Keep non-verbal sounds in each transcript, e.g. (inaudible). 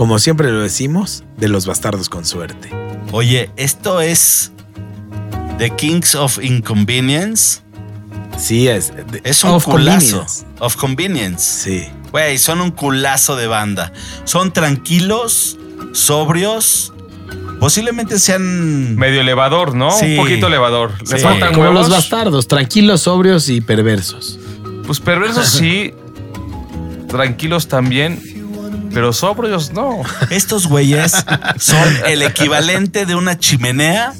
como siempre lo decimos, de Los Bastardos con Suerte. Oye, esto es The Kings of Inconvenience. Sí, es. Es un of culazo. convenience. Of Convenience. Sí. Güey, son un culazo de banda. Son tranquilos, sobrios. Posiblemente sean. Medio elevador, ¿no? Sí. Un poquito elevador. Le Sí. faltan Como huevos. los bastardos, tranquilos, sobrios y perversos. Pues perversos sí. (laughs) Tranquilos también. Pero sobrios no. Estos güeyes son el equivalente de una chimenea,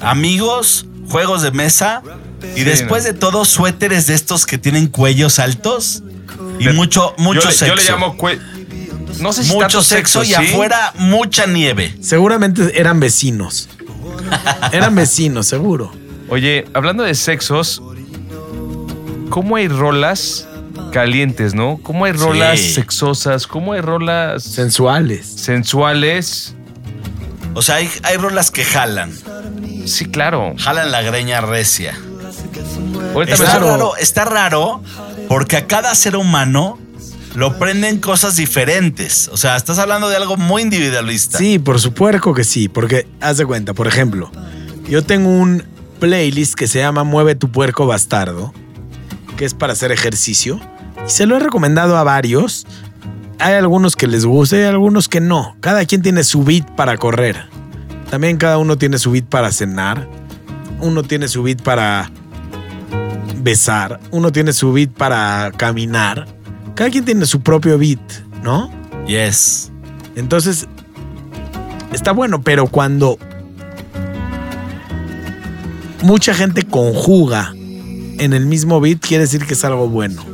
amigos, juegos de mesa y Sí, después no. de todo, suéteres de estos que tienen cuellos altos y mucho, mucho yo, le- sexo. yo le llamo No sé si mucho sexo, y ¿sí? afuera mucha nieve. Seguramente eran vecinos. Eran vecinos, seguro. Oye, hablando de sexos, ¿cómo hay rolas calientes, no? ¿Cómo hay rolas Sí. sexosas? ¿Cómo hay rolas Sensuales. sensuales? O sea, hay, hay rolas que jalan, Sí, claro. jalan la greña recia. Está raro, está raro porque a cada ser humano lo prenden cosas diferentes. O sea, estás hablando de algo muy individualista. Sí, por su puerco que sí, porque haz de cuenta, por ejemplo, yo tengo un playlist que se llama Mueve tu puerco bastardo, que es para hacer ejercicio, y se lo he recomendado a varios. Hay algunos que les gusta y algunos que no. Cada quien tiene su beat para correr. También cada uno tiene su beat para cenar. Uno tiene su beat para besar. Uno tiene su beat para caminar. Cada quien tiene su propio beat, ¿no? Yes. Entonces, está bueno, pero cuando mucha gente conjuga en el mismo beat, quiere decir que es algo bueno.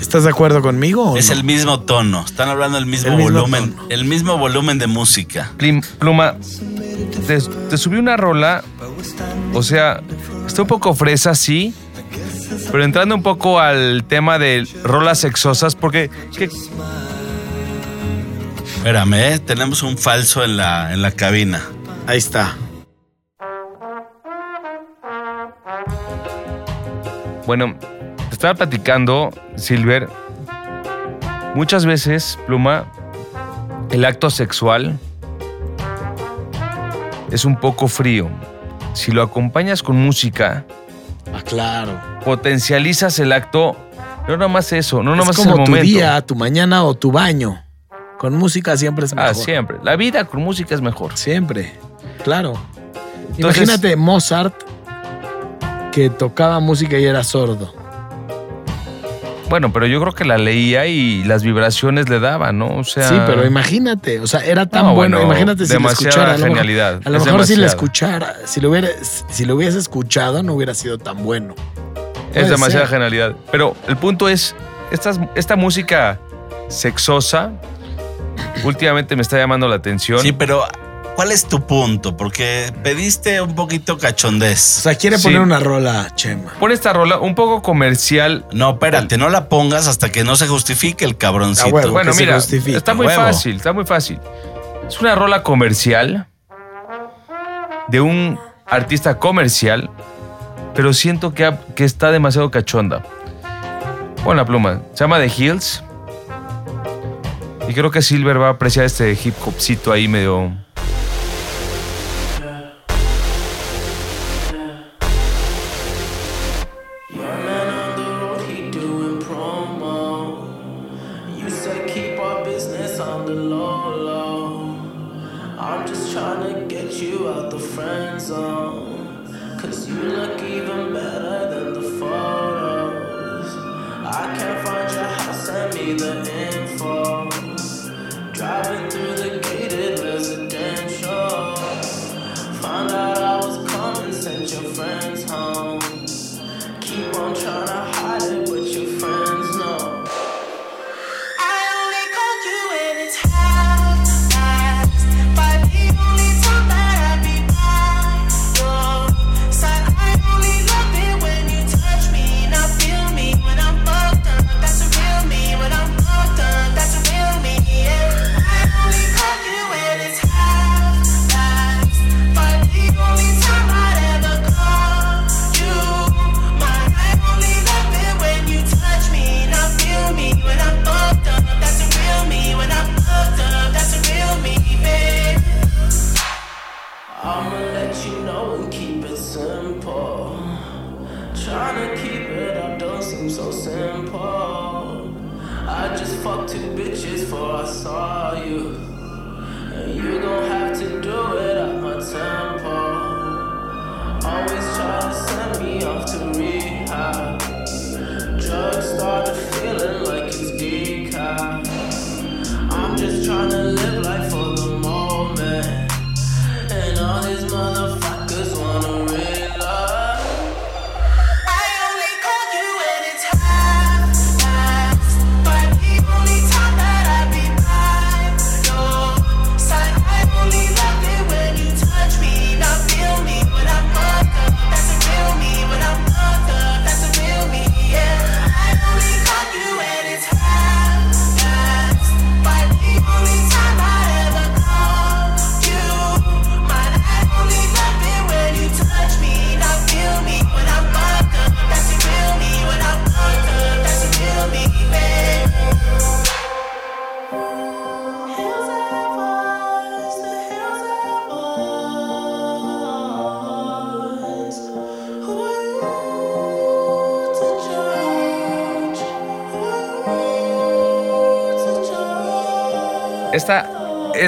¿Estás de acuerdo conmigo? o Es no? el mismo tono. Están hablando del mismo, El mismo volumen. tono. El mismo volumen de música. Plim- Pluma, te, te subí una rola, o sea, está un poco fresa, sí, pero entrando un poco al tema de rolas sexosas, porque ¿qué- Espérame, ¿eh? tenemos un falso en la, en la cabina. Ahí está. Bueno, te estaba platicando, Silver, muchas veces, Pluma, el acto sexual es un poco frío. Si lo acompañas con música, Ah, claro. potencializas el acto. No nada más eso, no nada es como el tu momento. día, tu mañana o tu baño. Con música siempre es mejor. Ah, siempre. La vida con música es mejor. Siempre. Claro. Entonces- Imagínate Mozart que tocaba música y era sordo. Bueno, pero yo creo que la leía y las vibraciones le daban, ¿no? O sea. Sí, pero imagínate, o sea, era tan No, bueno, bueno, imagínate si demasiada escuchara. a lo mejor- genialidad, A lo es mejor si demasiado. escuchara, si lo, hubiera, si lo hubiese escuchado, no hubiera sido tan bueno. Puede Es demasiada ser. genialidad. Pero el punto es, estas, esta música sexosa últimamente me está llamando la atención. Sí, pero ¿cuál es tu punto? Porque pediste un poquito O cachondez. sea, quiere Sí. poner una rola, Chema. Pon esta rola un poco comercial. No, espérate, no la pongas hasta que no se justifique el cabroncito. Ah, huevo. Bueno, mira, está muy Huevo. fácil, está muy fácil. Es una rola comercial de un artista comercial, pero siento que, ha- que está demasiado cachonda. Pon la pluma. Se llama The Hills. Y creo que Silver va a apreciar este hip hopcito ahí medio. Zone. Cause you look even better than the photos. I can't find your house, send me the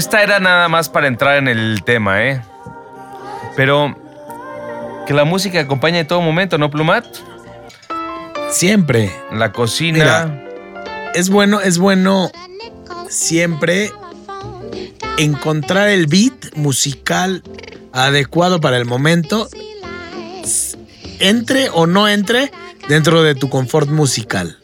esta era nada más para entrar en el tema, ¿eh? Pero que la música acompañe en todo momento, ¿no, Plumat? Siempre. La cocina. Mira. Es bueno, es bueno siempre encontrar el beat musical adecuado para el momento, entre o no entre dentro de tu confort musical.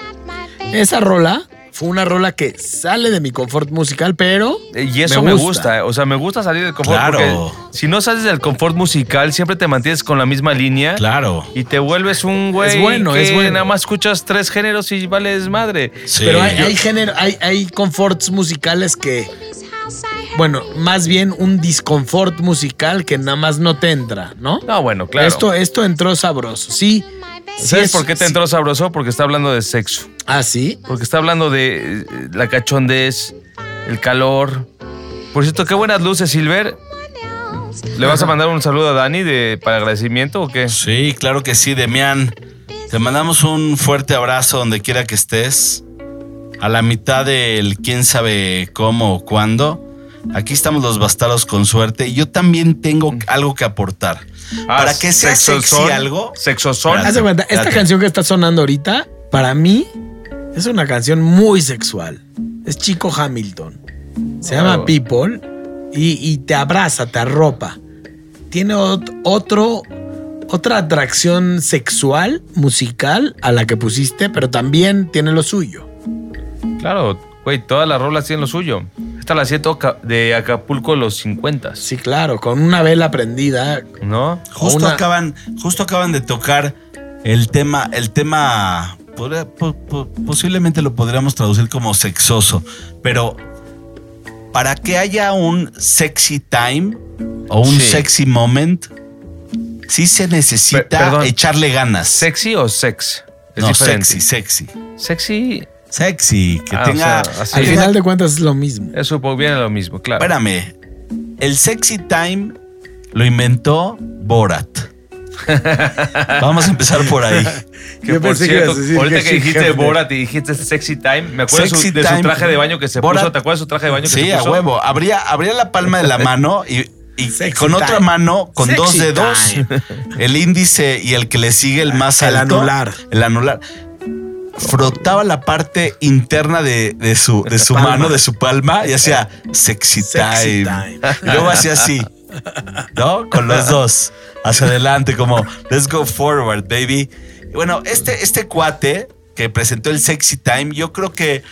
Esa rola fue una rola que sale de mi confort musical, pero Eh, Y eso me gusta. o sea, me gusta salir del confort. Claro. porque si no sales del confort musical, siempre te mantienes con la misma línea. Claro. Y te vuelves un güey Es bueno, que es bueno. nada más escuchas tres géneros y vales madre. Sí. Pero hay, hay género, hay, hay conforts musicales que, bueno, más bien un disconfort musical que nada más no te entra, ¿no? No, bueno, claro. Esto, esto entró sabroso, sí. ¿Sabes es- por qué te entró sabroso? Porque está hablando de sexo. Ah, sí. Porque está hablando de eh, la cachondez, el calor. Por cierto, qué buenas luces, Silver. ¿Le vas a mandar un saludo a Dani de, para agradecimiento o qué? Sí, claro que sí, Demián. Te mandamos un fuerte abrazo donde quiera que estés. A la mitad del quién sabe cómo o cuándo. Aquí estamos los bastardos con suerte. Y yo también tengo algo que aportar. Para que sea sexy sexosón, algo. Sexosón. Espérate. Haz de cuenta, esta espérate. canción que está sonando ahorita, para mí, es una canción muy sexual. Es Chico Hamilton. Se llama Claro. People y, y te abraza, te arropa. Tiene ot- otro, otra atracción sexual, musical, a la que pusiste, pero también tiene lo suyo. Claro, güey, todas las rolas tienen lo suyo. Esta la siento ca- de Acapulco los 50, Sí, claro, con una vela prendida. ¿no? Justo una- acaban, justo acaban de tocar el tema, el tema. podría- po- po- posiblemente lo podríamos traducir como sexoso, pero para que haya un sexy time o un Sí. sexy moment, sí se necesita perdón. echarle ganas. ¿Sexy o sex? Es no, diferente. sexy, sexy. Sexy, Sexy, que Ah, tenga. o sea, así. Al Sí. final de cuentas es lo mismo. eso viene lo mismo, claro. Espérame, el sexy time lo inventó Borat. (laughs) Vamos a empezar por ahí. Que Yo por pensé que cierto, ibas a decir ahorita que que sí, dijiste. Borat y dijiste Sexy Time, me acuerdo de su- Sexy de su traje de baño que se Borat- puso. ¿Te acuerdas de su traje de baño que Sí, se a puso? huevo. Abría, abría la palma de la (laughs) mano y, y Sexy con otra mano, con Sexy dos dedos, time. el índice y el que le sigue el más El alto. anular. El anular. Frotaba la parte interna de, de su, de su palma. mano, de su palma, y hacía sexy, Sexy time. time. Y luego hacía así, ¿no? Con los dos hacia adelante, como let's go forward, baby. Y bueno, este, este cuate que presentó el sexy time, yo creo que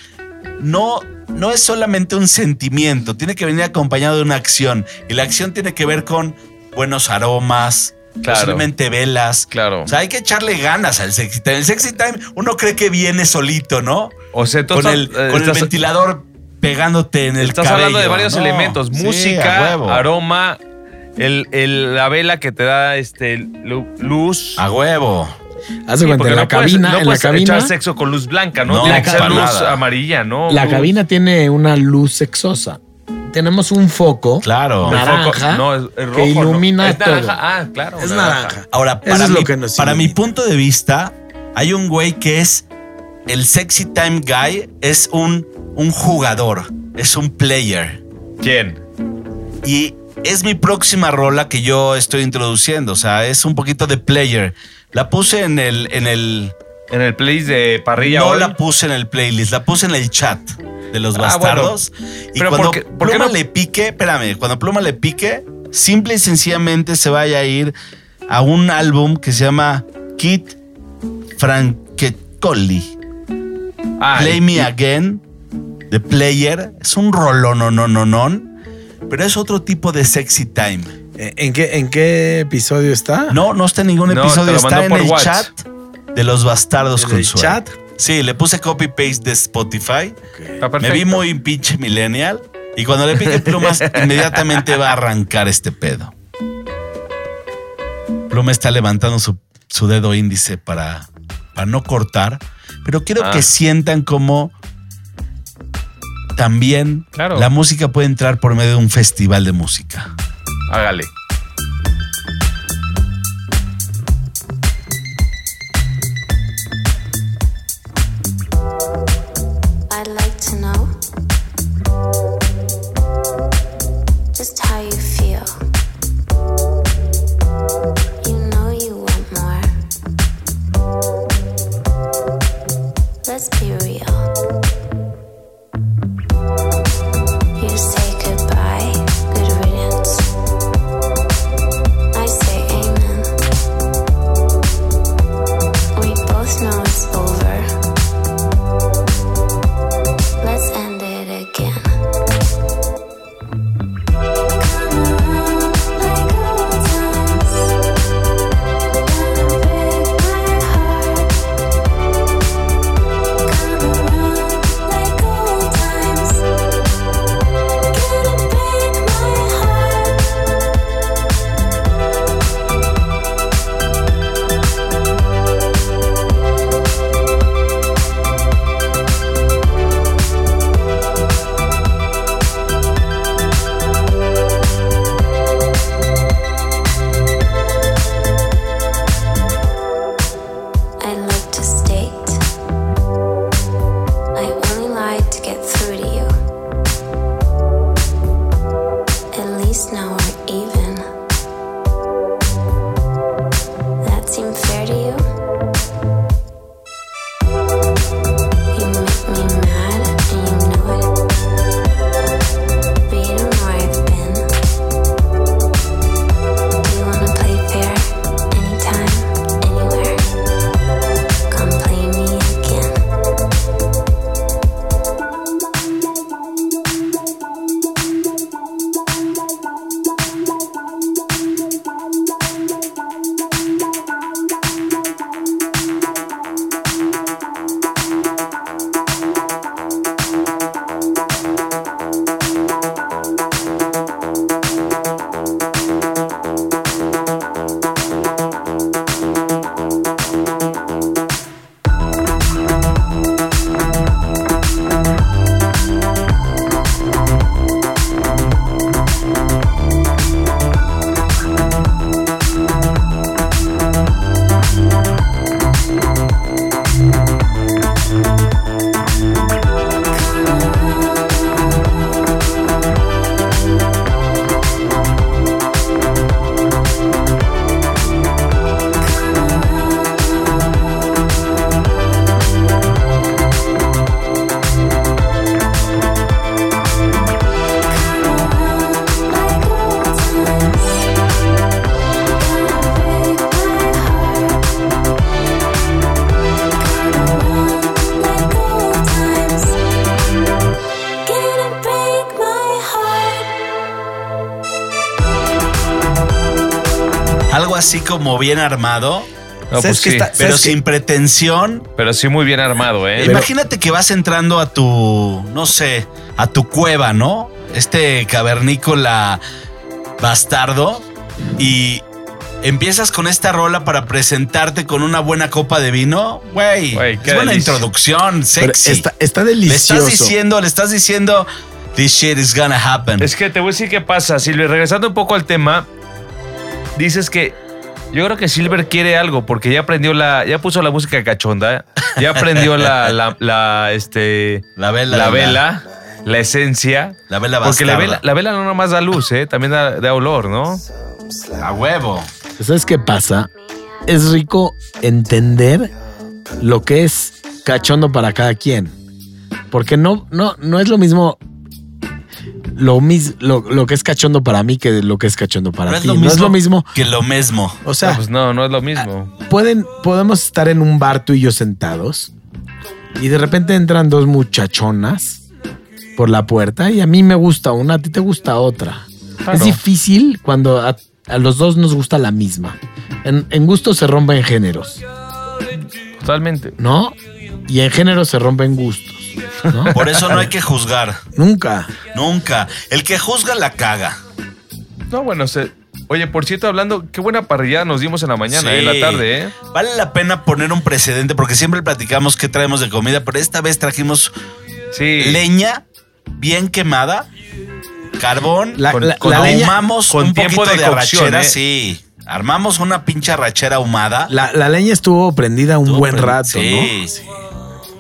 no, no es solamente un sentimiento, tiene que venir acompañado de una acción. Y la acción tiene que ver con buenos aromas, Claro. posiblemente velas. Claro. O sea, hay que echarle ganas al sexy time. El sexy time uno cree que viene solito, ¿no? O sea, Con el, eh, con el ventilador pegándote en el Estás cabello. hablando de varios No, elementos: música, aroma, el, el- la vela que te da este lu- luz. A huevo. Haz de Sí, cuenta, porque en la no puedes- cabina, no en la puedes cabina, echar sexo con luz blanca, ¿no? No, Tiene que ser para luz amarilla, ¿no? la Luz- cabina tiene una luz sexosa. Tenemos un foco Claro. foco- naranja no, es, es rojo, que ¿no? ilumina Es naranja. todo. Ah, claro. es naranja. Ahora, Eso para, es mi, lo que nos para mi ilumina. punto de vista, hay un güey que es el sexy time guy, es un, un jugador. es un player. ¿Quién? Y es mi próxima rola que yo estoy introduciendo. O sea, es un poquito de player. La puse en el. En el En el playlist de parrilla no hoy. la puse en el playlist, la puse en el chat de los Ah, bastardos. y Pero cuando ¿por qué- por qué Pluma no? le pique, espérame, cuando Pluma le pique, simple y sencillamente se vaya a ir a un álbum que se llama Kid Franchetoli. Ah, Play y- Me Again, The Player. Es un rolón, no, no, no, no. Pero es otro tipo de sexy time. Eh, ¿En qué, ¿En qué episodio está? No, no está en ningún No, episodio, está en el WhatsApp. chat de los bastardos ¿En con el suerte. chat? Sí, le puse copy paste de Spotify. Está Me vi muy pinche millennial. Y cuando le pique plumas, (laughs) inmediatamente va a arrancar este pedo. Pluma está levantando su, su dedo índice para, para no cortar. Pero quiero Ah. que sientan como también Claro. la música puede entrar por medio de un festival de música. Hágale. Así como bien armado, No, ¿Sabes pues qué sí. está- pero sin pretensión. Pero sí muy bien armado, ¿eh? Imagínate que vas entrando a tu, no sé, a tu cueva, ¿no? Este cavernícola bastardo y empiezas con esta rola para presentarte con una buena copa de vino. Güey, es buena introducción, sexy. está, está le delicioso. estás diciendo, le estás diciendo, this shit is gonna happen. Es que te voy a decir qué pasa, Silver. Regresando un poco al tema, dices que yo creo que Silver quiere algo porque ya aprendió la, ya puso la música cachonda, ya aprendió la, la, la, este, la vela. la vela. la esencia. La vela Porque la bastarda. vela, la vela no nomás da luz, ¿eh? también da, da olor, ¿no? A huevo. ¿Sabes qué pasa? Es rico entender lo que es cachondo para cada quien. Porque no, no, no es lo mismo lo, mis- lo, lo que es cachondo para mí que lo que es cachondo para No ti. no es lo mismo. que lo mismo. O sea, No, pues no, no es lo mismo. pueden, podemos estar en un bar tú y yo sentados y de repente entran dos muchachonas por la puerta y a mí me gusta una, a ti te gusta otra. Claro. Es difícil cuando a, a los dos nos gusta la misma. En, en gusto se rompen géneros, Totalmente. ¿no? Y en género se rompen gustos, ¿no? (laughs) Por eso no hay que juzgar. Nunca. Nunca. El que juzga la caga. No, bueno, se... Oye, por cierto, hablando, qué buena parrillada nos dimos en la mañana, Sí. en la tarde, ¿eh? Vale la pena poner un precedente porque siempre platicamos qué traemos de comida, pero esta vez trajimos Sí. leña bien quemada, carbón, La, Con- la- con- la leña, ahumamos con un tiempo poquito de, de cocción, arrachera, ¿eh? sí. Armamos una pinche arrachera ahumada. la- la leña estuvo prendida un Estuvo buen pre- rato, sí.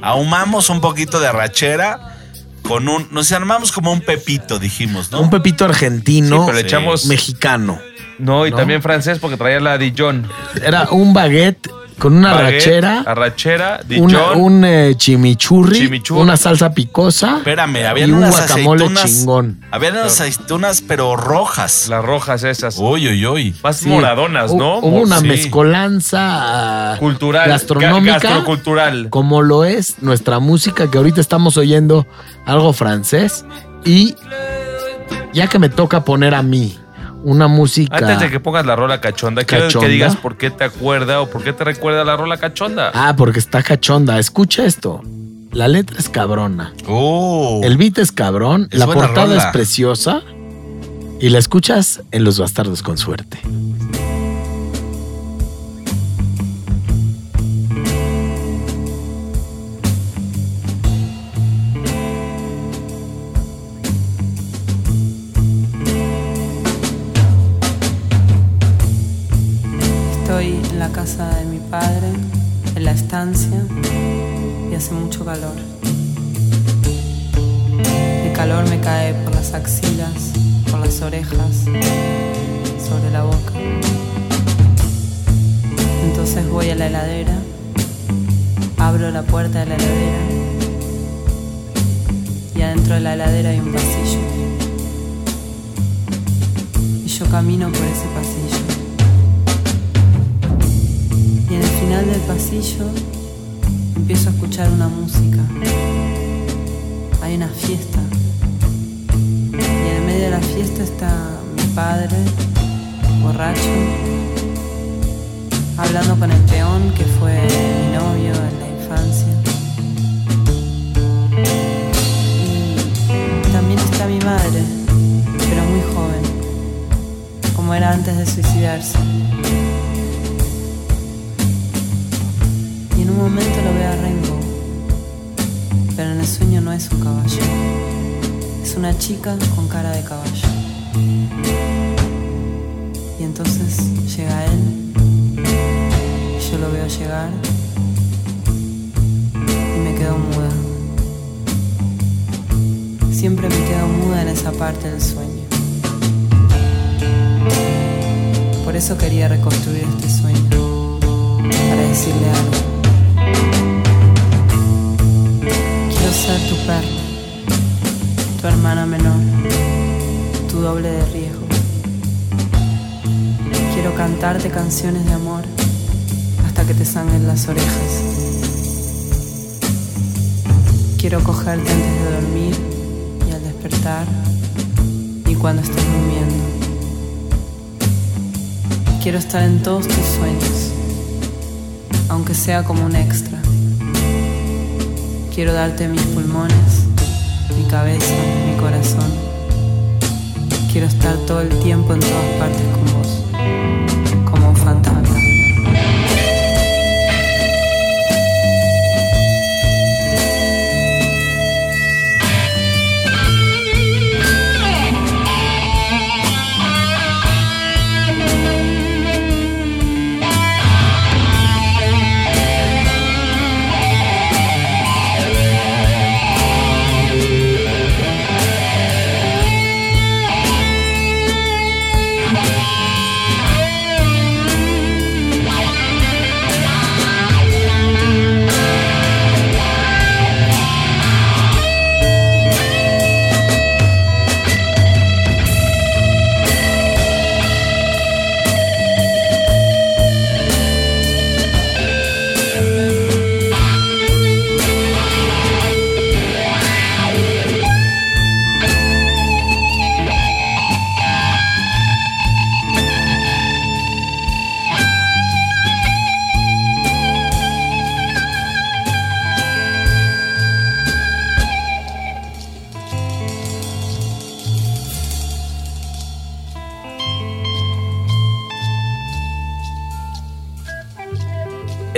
Ahumamos un poquito de arrachera con un. Nos armamos como un pepito, dijimos, ¿no? Un pepito argentino, Sí, pero le Sí. echamos... mexicano. No, y ¿no? también francés porque traía la Dijon. Era un baguette con una Baguette, arrachera. Arrachera, una- un eh, chimichurri, Chimichurri. una salsa picosa Espérame, y habían un unas guacamole aceitunas. chingón. Habían unas aceitunas, pero rojas. Las rojas esas. Uy, uy, uy. Más Sí. moradonas, Hu- ¿no? Hubo una Sí. mezcolanza ah, Cultural. gastronómica, ga- Gastrocultural. como lo es nuestra música, que ahorita estamos oyendo algo francés. Y ya que me toca poner a mí una música. Antes de que pongas la rola cachonda, quiero que digas por qué te acuerda o por qué te recuerda la rola cachonda. Ah, porque está cachonda. Escucha esto. La letra es cabrona. Oh. El beat es cabrón. Es la portada rola. es preciosa. Y la escuchas en Los Bastardos con suerte. Casa de mi padre, en la estancia, y hace mucho calor. El calor me cae por las axilas, por las orejas, sobre la boca. Entonces voy a la heladera, abro la puerta de la heladera, y adentro de la heladera hay un pasillo. Y yo camino por ese pasillo. Y en el final del pasillo empiezo a escuchar una música. Hay una fiesta. Y en el medio de la fiesta está mi padre, borracho, hablando con el peón que fue mi novio en la infancia. Y también está mi madre, pero muy joven, como era antes de suicidarse. Un momento lo veo a Rainbow. Pero en el sueño no es un caballo. Es una chica con cara de caballo. Y entonces llega él. Yo lo veo llegar. Y me quedo muda. Siempre me quedo muda en esa parte del sueño. Por eso quería reconstruir este sueño. Para decirle algo. Ser tu perro, tu hermana menor, tu doble de riesgo. Quiero cantarte canciones de amor hasta que te sangren las orejas. Quiero cogerte antes de dormir y al despertar y cuando estés durmiendo. Quiero estar en todos tus sueños, aunque sea como un extra. Quiero darte mis pulmones, mi cabeza, mi corazón. Quiero estar todo el tiempo en todas partes con vos,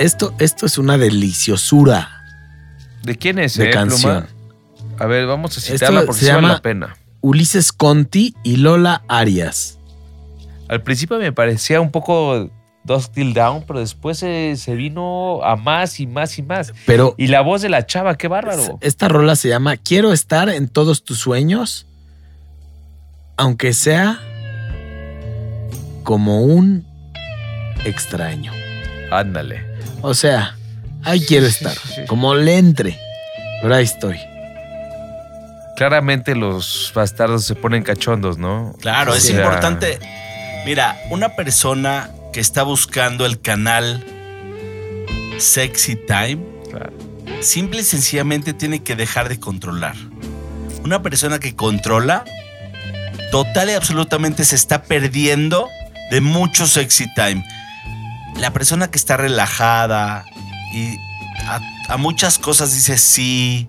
Esto, esto es una deliciosura ¿De quién es, de eh, canción. Pluma? A ver, vamos a Esto citarla porque se vale llama- la pena. Ulises Conti y Lola Arias. Al principio me parecía un poco Dusk Till Down, pero después se, se vino a más y más y más. Pero Y la voz de la chava, qué bárbaro. esta rola se llama Quiero estar en todos tus sueños, aunque sea como un extraño. Ándale. O sea, ahí quiero estar, sí, sí. como le entre, pero ahí estoy. Claramente los bastardos se ponen cachondos, ¿no? Claro, O es importante. Mira, una persona que está buscando el canal Sexy Time, claro. simple y sencillamente tiene que dejar de controlar. Una persona que controla, total y absolutamente se está perdiendo de mucho Sexy Time. La persona que está relajada y a, a muchas cosas dice sí,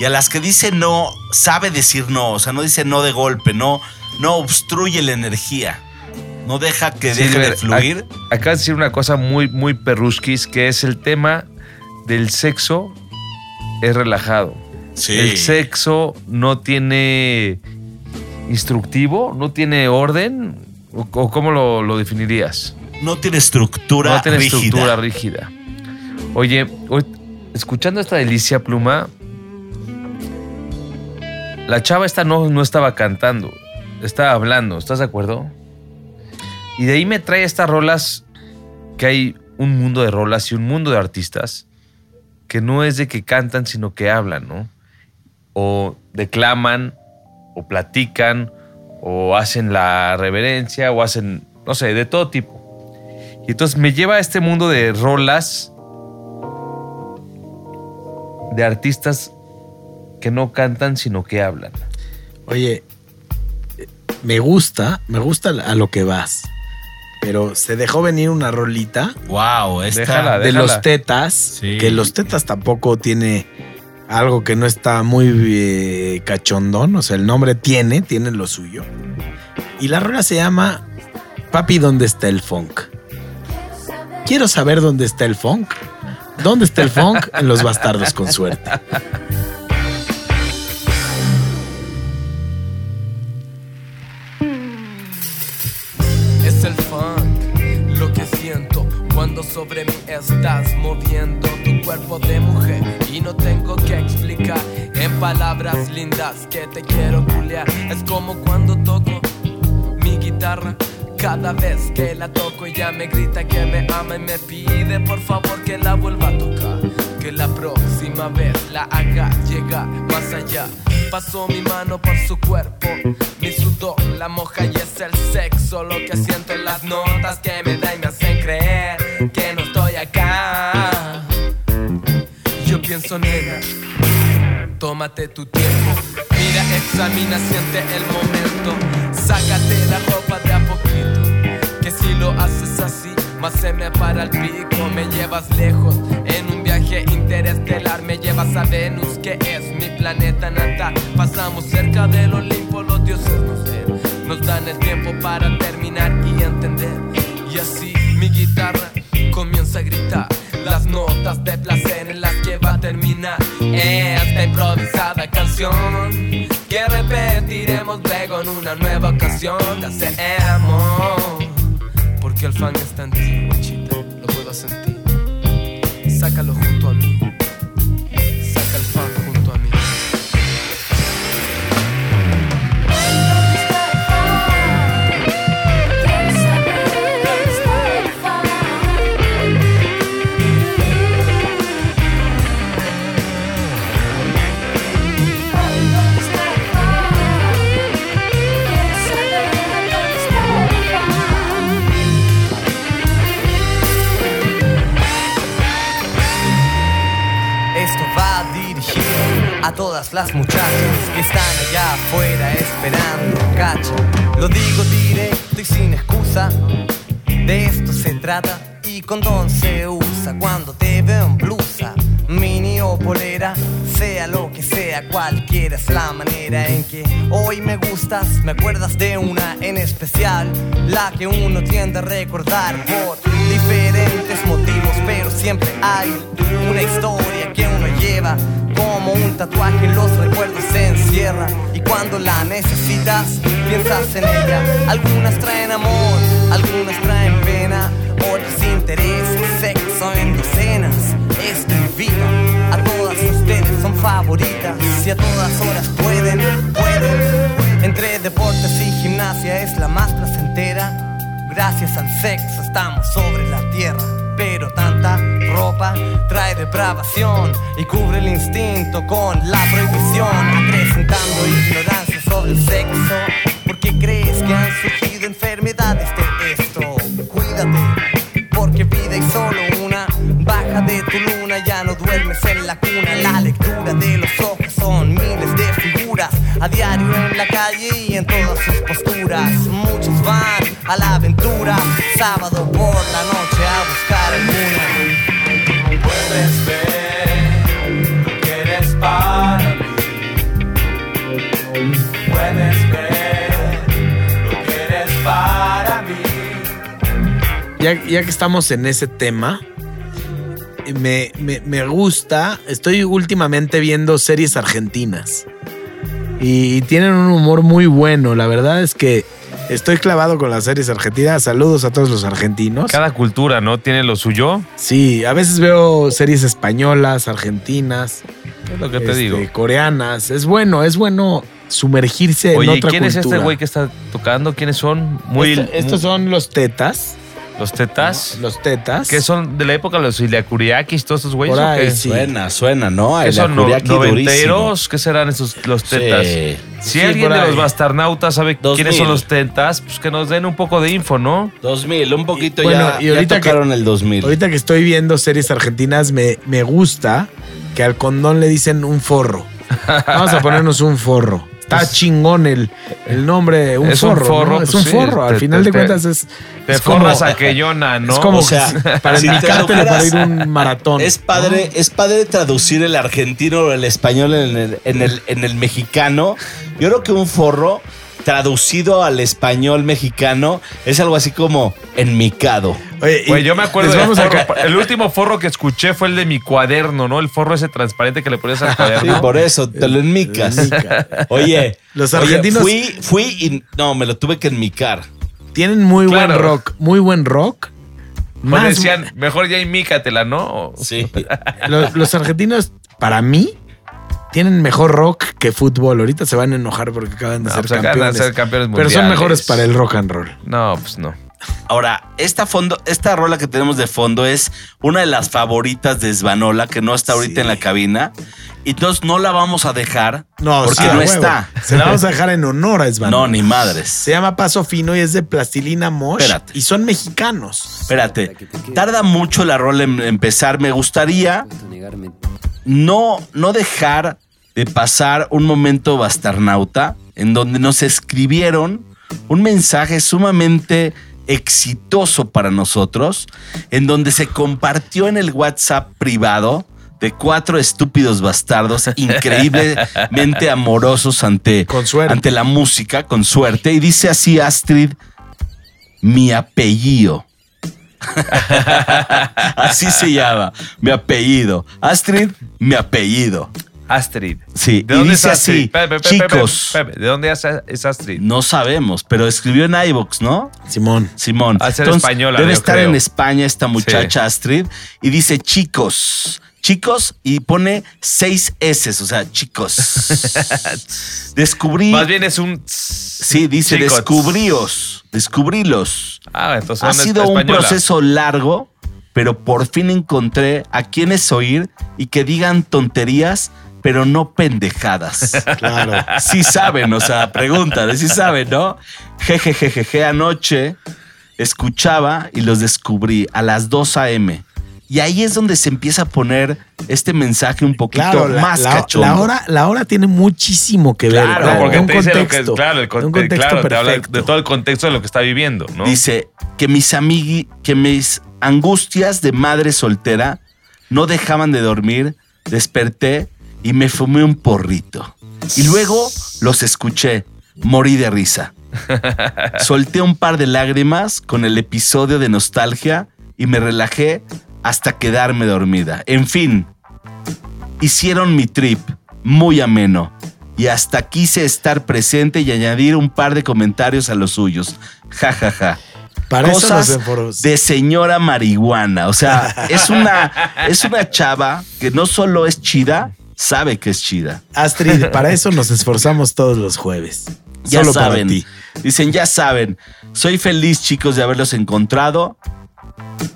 y a las que dice no, sabe decir no, o sea, no dice no de golpe, no, no obstruye la energía, no deja que deje de fluir. ac- Acá decir una cosa muy, muy perruskis, que es el tema del sexo es relajado. Sí. El sexo no tiene instructivo, no tiene orden. ¿O, o cómo lo, lo definirías? No tiene estructura no tiene rígida. estructura rígida. Oye, hoy- escuchando esta delicia pluma, la chava esta no, no estaba cantando, estaba hablando, ¿estás de acuerdo? Y de ahí me trae estas rolas que hay un mundo de rolas y un mundo de artistas que no es de que cantan, sino que hablan, ¿no? O declaman, o platican, o hacen la reverencia, o hacen, no sé, de todo tipo. Y entonces me lleva a este mundo de rolas de artistas que no cantan, sino que hablan. Oye, me gusta, me gusta a lo que vas. Pero se dejó venir una rolita Wow, esta. Déjala, de déjala. los tetas, Sí. que los tetas tampoco tiene algo que no está muy eh, cachondón, o sea, el nombre tiene, tiene lo suyo. Y la rola se llama Papi, ¿dónde está el funk? Quiero saber dónde está el funk. ¿Dónde está el funk? (laughs) En los bastardos con suerte. Es el funk, lo que siento cuando sobre mí estás moviendo tu cuerpo de mujer y no tengo que explicar en palabras lindas que te quiero culiar. Es como cuando toco mi guitarra. Cada vez que la toco ella me grita que me ama y me pide por favor que la vuelva a tocar. Que la próxima vez la haga llegar más allá. Pasó mi mano por su cuerpo, mi sudor la moja y es el sexo lo que siento en las notas que me da y me hacen creer que no estoy acá. Yo pienso nena, tómate tu tiempo. Examina, siente el momento. Sácate la ropa de a poquito. Que si lo haces así, más se me para el pico. Me llevas lejos en un viaje interestelar. Me llevas a Venus, que es mi planeta natal. Pasamos cerca del Olimpo, los dioses nos. Nos dan el tiempo para terminar y entender. Y así mi guitarra comienza a gritar las notas de placer en las que va a terminar esta improvisada canción que repetiremos luego en una nueva ocasión de hacer amor. Porque el fan está en ti, guachita, lo puedo sentir. Sácalo junto a mí, a todas las muchachas que están allá afuera esperando, cacha. Lo digo directo y sin excusa. De esto se trata y condón se usa cuando te veo en blusa, mini o polera, sea lo que sea, cualquiera es la manera en que hoy me gustas. Me acuerdas de una en especial, la que uno tiende a recordar por diferentes motivos, pero siempre hay una historia que uno lleva como un tatuaje. Los recuerdos se encierran y cuando la necesitas, piensas en ella. Algunas traen amor, algunas traen pena, otras interés, sexo en docenas. Es mi vida, a todas ustedes son favoritas y a todas horas pueden, pueden. Entre deportes y gimnasia es la más placentera. Gracias al sexo estamos sobre la tierra. Pero tanta ropa trae depravación y cubre el instinto con la prohibición, acrecentando ignorancia sobre el sexo. Porque crees que han surgido enfermedades de esto. Cuídate, porque vida hay solo una. Baja de tu luna, ya no duermes en la cuna. La lectura de los ojos son miles de figuras a diario en la calle y en todas sus posturas. Muchos van a la aventura, sábado por la noche a buscar alguna. Puedes ver lo que eres para mí. Puedes ver lo que eres para mí. Ya, ya que estamos en ese tema, me, me- me gusta. Estoy últimamente viendo series argentinas. Y tienen un humor muy bueno. La verdad es que estoy clavado con las series argentinas. Saludos a todos los argentinos. Cada cultura, ¿no? Tiene lo suyo. Sí, a veces veo series españolas, argentinas, Es lo que te este, digo. coreanas. Es bueno, es bueno sumergirse en Oye, ¿y otra ¿quién es cultura. este güey que está tocando? ¿Quiénes son? Muy, Este- estos son los tetas. Los tetas. Los tetas. Que son de la época de los Iliacuriakis, todos esos güeyes. Sí. Suena, suena, ¿no? ¿Qué El son no- noventeros? ¿Qué serán esos los tetas? Sí. Si Sí, alguien de los bastarnautas sabe 2000. quiénes son los tetas, pues que nos den un poco de info, ¿no? 2000, un poquito Y- bueno, ya, y ya ahorita que- tocaron el 2000. Ahorita que estoy viendo series argentinas, me, me gusta que al condón le dicen un forro. Vamos a ponernos un forro. Está chingón el, el nombre de un Es un forro. ¿no? pues Es un sí, forro. Al te- final te- de cuentas es. Te es como- forras aquellona, ¿no? Es como O sea, para si indicártelo para ir un maratón. Es padre, es padre traducir el argentino o el español en el, en el, en el mexicano. Yo creo que un forro traducido al español mexicano es algo así como enmicado. Oye, yo me acuerdo forro. El último forro que escuché fue el de mi cuaderno, ¿no? El forro ese transparente que le ponías al Sí, cuaderno. por eso, te lo enmicas. enmica. Oye, (laughs) Los oye, argentinos- fui, fui y no, me lo tuve que enmicar. Tienen muy buen rock. Muy buen rock. Mejor Más- decían, mejor ya imícatela, ¿no? Sí. (laughs) los, los argentinos, para mí, tienen mejor rock que fútbol. Ahorita se van a enojar porque acaban de No, ser pues acaban de campeones. ser campeones pero son mejores para el rock and roll. No, pues no. Ahora, esta fondo, esta rola que tenemos de fondo es una de las favoritas de Svanola, que no está ahorita Sí. en la cabina. Y entonces no la vamos a dejar No, porque sí, no huevo. está. Se la vamos a dejar en honor a Svan. No, ni madres. Se llama Paso Fino y es de Plastilina Mosh. Espérate. Y son mexicanos. Espérate, tarda mucho la rola en empezar. Me gustaría no, no dejar de pasar un momento bastarnauta en donde nos escribieron un mensaje sumamente exitoso para nosotros, en donde se compartió en el WhatsApp privado de cuatro estúpidos bastardos (laughs) increíblemente amorosos ante, ante la música, con suerte. Y dice así Astrid, mi apellido. (laughs) Así se llama, mi apellido. Astrid, mi apellido. Astrid. Sí, ¿De y dónde dice es Astrid? así, Pepe, Pepe, Pepe, chicos. Pepe, ¿De dónde es Astrid? No sabemos, pero escribió en iVoox, ¿no? Simón. Simón. Al ser española, Debe estar creo. en España esta muchacha Astrid y dice chicos. Chicos, y pone seis S, o sea, chicos. (laughs) Descubrí. Más bien es un. Sí, dice Chicos. descubríos. Descubrílos. Ah, entonces Ha son sido un proceso largo, pero por fin encontré a quienes oír y que digan tonterías, pero no pendejadas. (laughs) Claro. Sí saben, o sea, preguntan, sí saben, ¿no? Jejejejeje, anoche escuchaba y los descubrí a las 2 a.m. Y ahí es donde se empieza a poner este mensaje un poquito Claro, más la- cachondo. la hora, la hora tiene muchísimo que ver. Claro, de porque un te dice lo que es, contexto, claro, el de un conte- contexto claro, te habla de todo el contexto de lo que está viviendo, ¿no? Dice que mis amigui, que mis angustias de madre soltera no dejaban de dormir. Desperté y me fumé un porrito. Y luego los escuché. Morí de risa. (laughs) Solté un par de lágrimas con el episodio de nostalgia y me relajé hasta quedarme dormida. En fin, hicieron mi trip muy ameno y hasta quise estar presente y añadir un par de comentarios a los suyos. Ja, ja, ja. Para eso Cosas de señora marihuana. O sea, (laughs) es una, es una chava que no solo es chida, sabe que es chida. Astrid, (laughs) para eso nos esforzamos todos los jueves. Ya Solo saben. para ti. Dicen, ya saben. Soy feliz, chicos, de haberlos encontrado.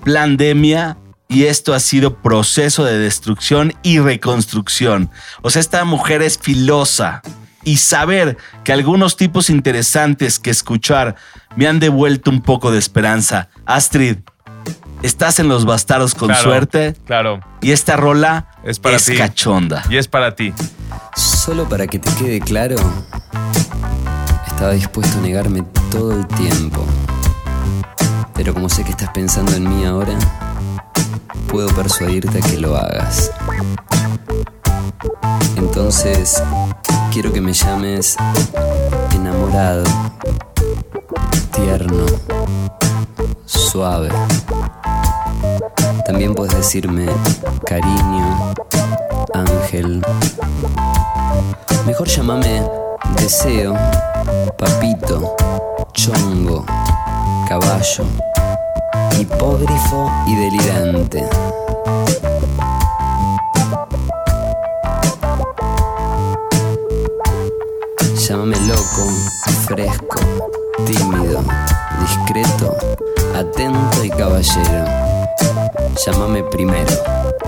Plandemia. Y esto ha sido proceso de destrucción y reconstrucción. O sea, esta mujer es filosa. Y saber que algunos tipos interesantes que escuchar me han devuelto un poco de esperanza. Astrid, estás en los bastardos con Claro, suerte. Claro. Y esta rola Es para ti. cachonda. Y es para ti. Solo para que te quede claro, estaba dispuesto a negarme todo el tiempo. Pero como sé que estás pensando en mí ahora, puedo persuadirte a que lo hagas. Entonces, quiero que me llames enamorado, tierno, suave. También puedes decirme cariño, ángel, Mejor llámame deseo, papito, chongo, caballo, hipógrifo y delirante. Llámame loco, fresco, tímido, discreto, atento y caballero. Llámame primero. ¿Por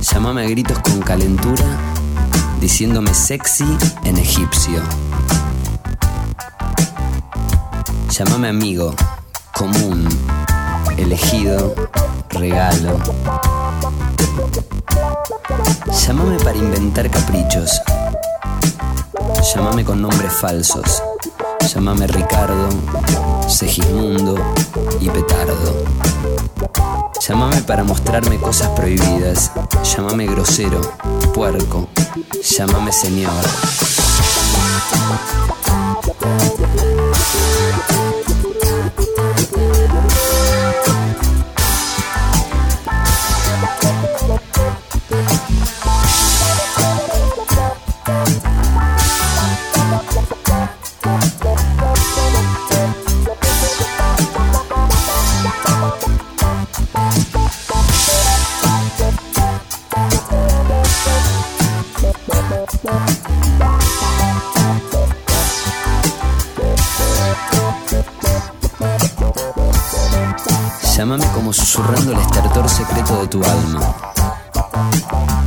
Llámame a gritos con calentura, diciéndome sexy en egipcio. Llámame amigo, común, elegido, regalo. Llámame para inventar caprichos. Llámame con nombres falsos. Llámame Ricardo, Segismundo y Petardo. Llámame para mostrarme cosas prohibidas. Llámame grosero, puerco. Llámame señor. Llámame como susurrando el estertor secreto de tu alma.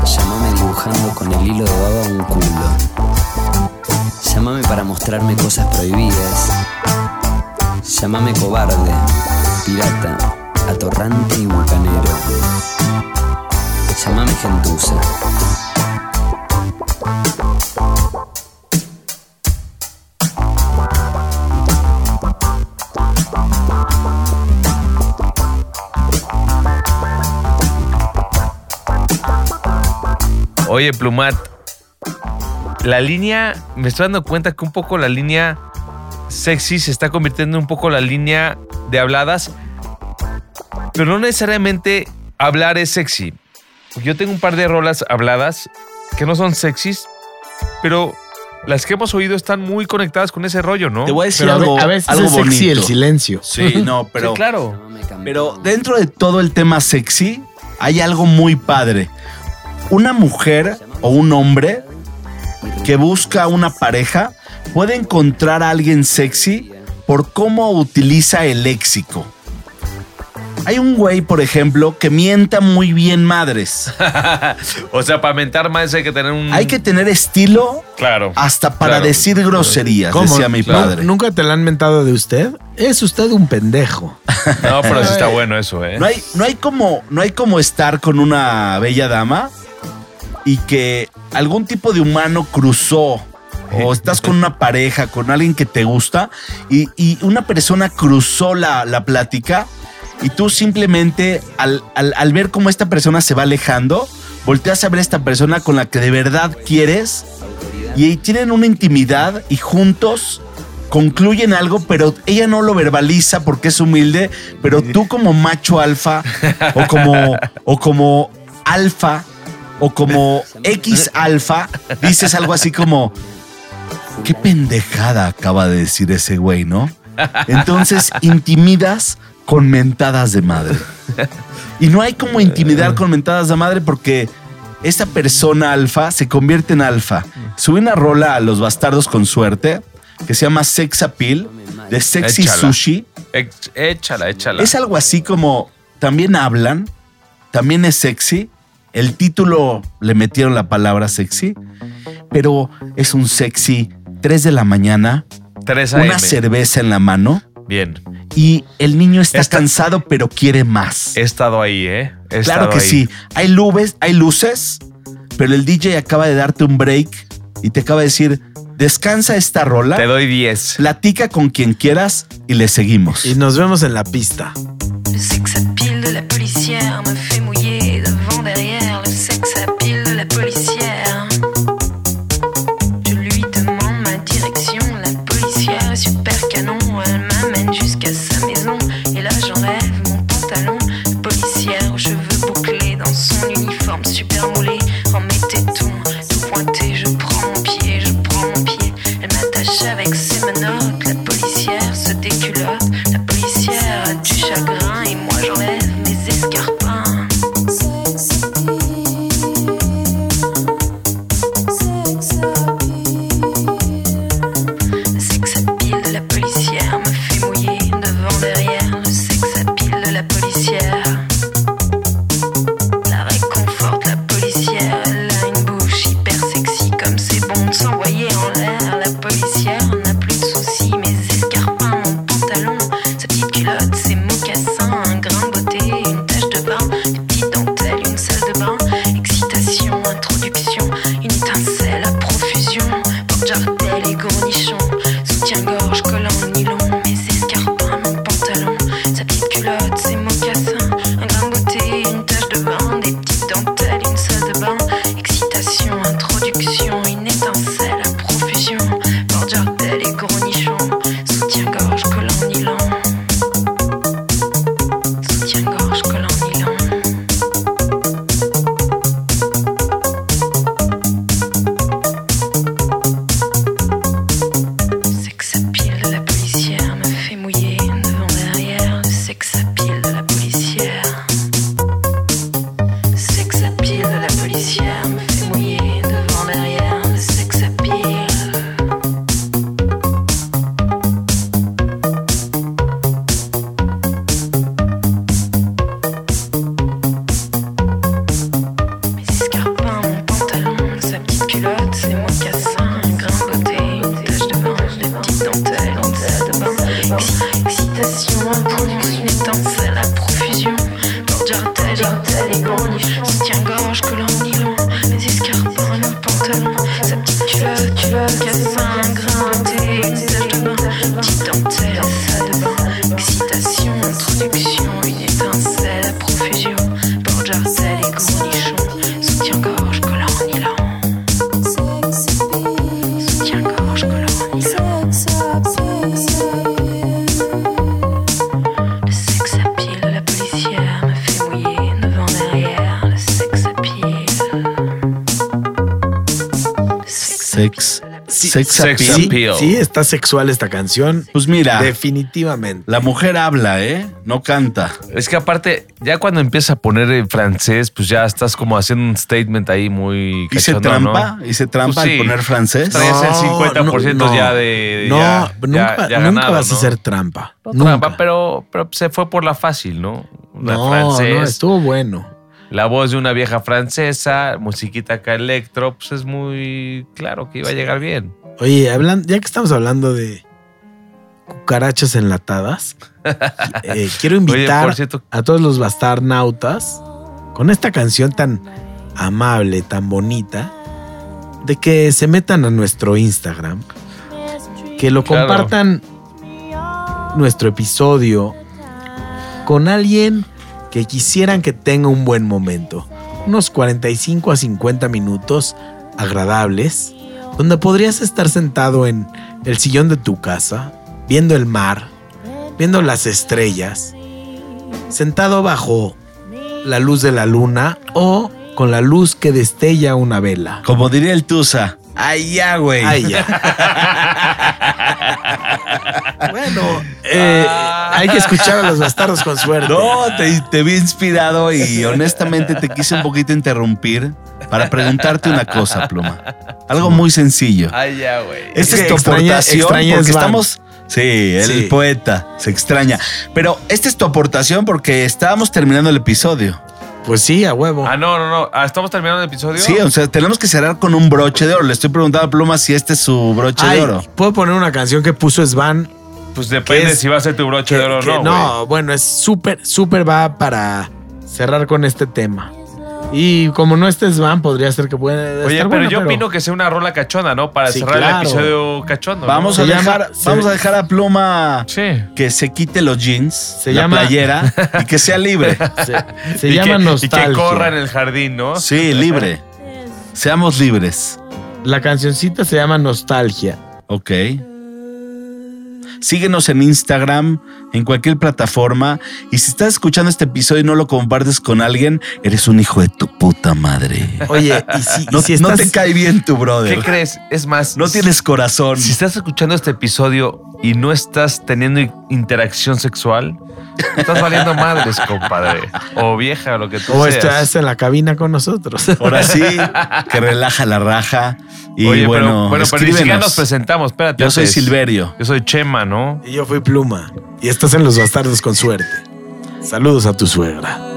Llámame dibujando con el hilo de baba un culo. Llámame para mostrarme cosas prohibidas. Llámame cobarde, pirata, atorrante y bucanero. Llámame gentuza. Oye, Plumat, la línea, me estoy dando cuenta que un poco la línea sexy se está convirtiendo en un poco la línea de habladas, pero no necesariamente hablar es sexy. Yo tengo un par de rolas habladas que no son sexys, pero las que hemos oído están muy conectadas con ese rollo, ¿no? Te voy a decir Pero algo, a veces algo es sexy bonito. el silencio. Sí, no, pero, Sí, claro. Pero dentro de todo el tema sexy hay algo muy padre. Una mujer o un hombre que busca una pareja puede encontrar a alguien sexy por cómo utiliza el léxico. Hay un güey, por ejemplo, que mienta muy bien madres. (laughs) o sea, para mentar más hay que tener un. Hay que tener estilo Claro. hasta para Claro. decir groserías, ¿Cómo? decía mi ¿Nu- padre. ¿Nunca te la han mentado de usted? Es usted un pendejo. No, pero sí (laughs) está bueno eso, ¿eh? No hay, no hay como, no hay como estar con una bella dama y que algún tipo de humano cruzó o estás con una pareja, con alguien que te gusta y, y una persona cruzó la, la plática y tú simplemente al, al- al ver cómo esta persona se va alejando, volteas a ver a esta persona con la que de verdad quieres y tienen una intimidad y juntos concluyen algo, pero ella no lo verbaliza porque es humilde, pero tú como macho alfa o como, o como alfa o como X alfa, dices algo así como, qué pendejada acaba de decir ese güey, ¿no? Entonces intimidas con mentadas de madre. Y no hay como intimidar con mentadas de madre porque esa persona alfa se convierte en alfa. Sube una rola a los bastardos con suerte que se llama Sex Appeal de Sexy Échala. Sushi. Échala, échala. Es algo así como también hablan, también es sexy. El título le metieron la palabra sexy, pero es un sexy 3 de la mañana, 3 una cerveza en la mano Bien. y el niño está Esta- cansado pero quiere más. He estado ahí, ¿eh? He Claro que ahí. sí. Hay luces, hay luces, pero el DJ acaba de darte un break y te acaba de decir, descansa esta rola, Te doy 10. platica con quien quieras y le seguimos. Y nos vemos en la pista. Sex sí, Sex Sex appeal. appeal. sí, está sexual esta canción. Pues mira, Definitivamente. la mujer habla, ¿eh? No canta. Es que aparte, ya cuando empieza a poner en francés, pues ya estás como haciendo un statement ahí muy Hice cachondo, trampa, ¿no? hice trampa Pues sí. al poner francés. Traes el 50% no, ya de. No, ya- nunca, ya- ya nunca ganado, vas a ¿no? hacer trampa. No nunca. trampa, pero, pero se fue por la fácil, ¿no? Una no, francés. no, estuvo bueno. La voz de una vieja francesa, musiquita acá electro, pues es muy claro que iba a llegar bien. Oye, hablan, ya que estamos hablando de cucarachas enlatadas, (laughs) eh, quiero invitar cierto, a todos los bastarnautas con esta canción tan amable, tan bonita, de que se metan a nuestro Instagram, que lo Claro. compartan nuestro episodio con alguien que quisieran que tenga un buen momento. Unos 45 a 50 minutos agradables, donde podrías estar sentado en el sillón de tu casa, viendo el mar, viendo las estrellas, sentado bajo la luz de la luna o con la luz que destella una vela. Como diría el Tusa. Ay, ya, güey. Ay, ya. (laughs) bueno, eh, hay que escuchar a los bastardos con suerte. No, te, te vi inspirado y honestamente te quise un poquito interrumpir para preguntarte una cosa, Pluma. Algo muy sencillo. ay, ya, güey. Esta Es tu extraña- aportación extraña porque estamos... Sí, el Sí. poeta se extraña. Pero esta es tu aportación porque estábamos terminando el episodio. Pues sí, a huevo. Ah, no, no, no. Ah, ¿Estamos terminando el episodio? Sí, o sea, tenemos que cerrar con un broche de oro. Le estoy preguntando a Pluma si este es su broche Ay, de oro. Puedo poner una canción que puso Svan. Pues depende si va a ser tu broche de oro o no. güey. no, bueno, es súper, súper va para cerrar con este tema. Y como no esté Svan, podría ser que pueda Oye, estar pero yo opino que sea una rola cachonda, ¿no? Para Sí, cerrar claro. el episodio cachondo. ¿no? Vamos a dejar, se- vamos a dejar a Pluma Sí. que se quite los jeans, Se la llama- playera y que sea libre. (laughs) Se, llama que, Nostalgia. Y que corra en el jardín, ¿no? Sí, libre. (laughs) Seamos libres. La cancioncita se llama Nostalgia. Ok. Síguenos en Instagram, en cualquier plataforma. Y si estás escuchando este episodio y no lo compartes con alguien, eres un hijo de tu puta madre. Oye, y si, y No, te cae bien tu ¿Qué brother. crees? Es más, No tienes corazón. Si estás escuchando este episodio y no estás teniendo interacción sexual, estás valiendo madres, compadre. O vieja, o lo que tú o seas. estás en la cabina con nosotros. Ahora sí, (laughs) que relaja la raja. Y Oye, bueno, pero, bueno, pero ni siquiera escríbenos. nos presentamos. Espérate. Yo soy antes. Silverio. Yo soy Chema, ¿no? Y yo fui Pluma. Y estás en Los Bastardos con suerte. Saludos a tu suegra.